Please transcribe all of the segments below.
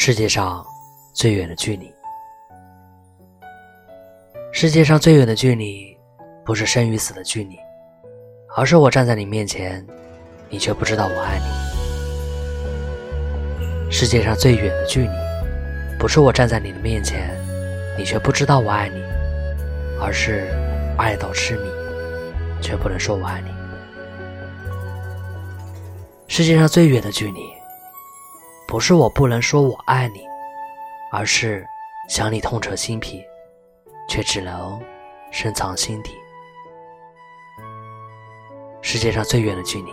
世界上最远的距离，世界上最远的距离，不是生与死的距离，而是我站在你面前，你却不知道我爱你。世界上最远的距离，不是我站在你的面前，你却不知道我爱你，而是爱到痴迷，却不能说我爱你。世界上最远的距离。不是我不能说我爱你，而是想你痛彻心脾，却只能深藏心底。世界上最远的距离，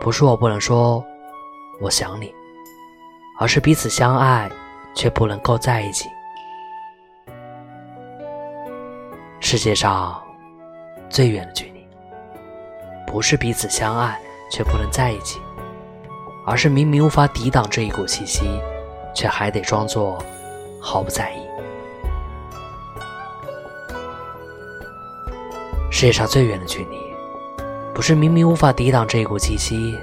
不是我不能说我想你，而是彼此相爱却不能够在一起。世界上最远的距离，不是彼此相爱却不能在一起。而是明明无法抵挡这一股气息，却还得装作毫不在意。世界上最远的距离，不是明明无法抵挡这一股气息，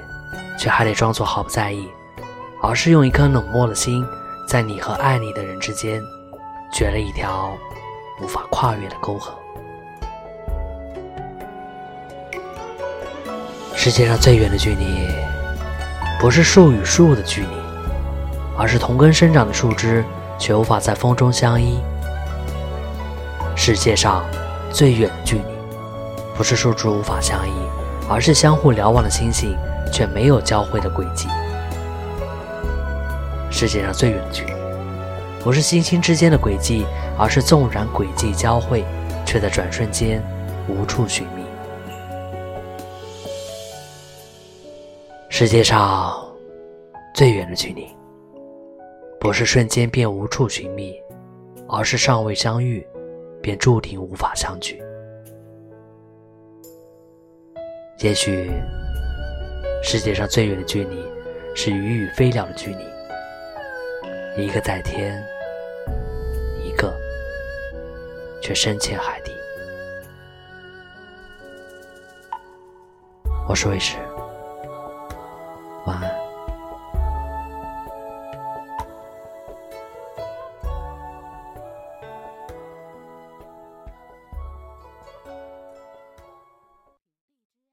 却还得装作毫不在意，而是用一颗冷漠的心，在你和爱你的人之间，掘了一条无法跨越的沟壑。世界上最远的距离。不是树与树的距离，而是同根生长的树枝却无法在风中相依。世界上最远的距离，不是树枝无法相依，而是相互瞭望的星星却没有交汇的轨迹。世界上最远的距离，不是星星之间的轨迹，而是纵然轨迹交汇，却在转瞬间无处寻世界上最远的距离，不是瞬间便无处寻觅，而是尚未相遇，便注定无法相聚。也许，世界上最远的距离，是鱼与飞鸟的距离，一个在天，一个却深潜海底。我是魏迟。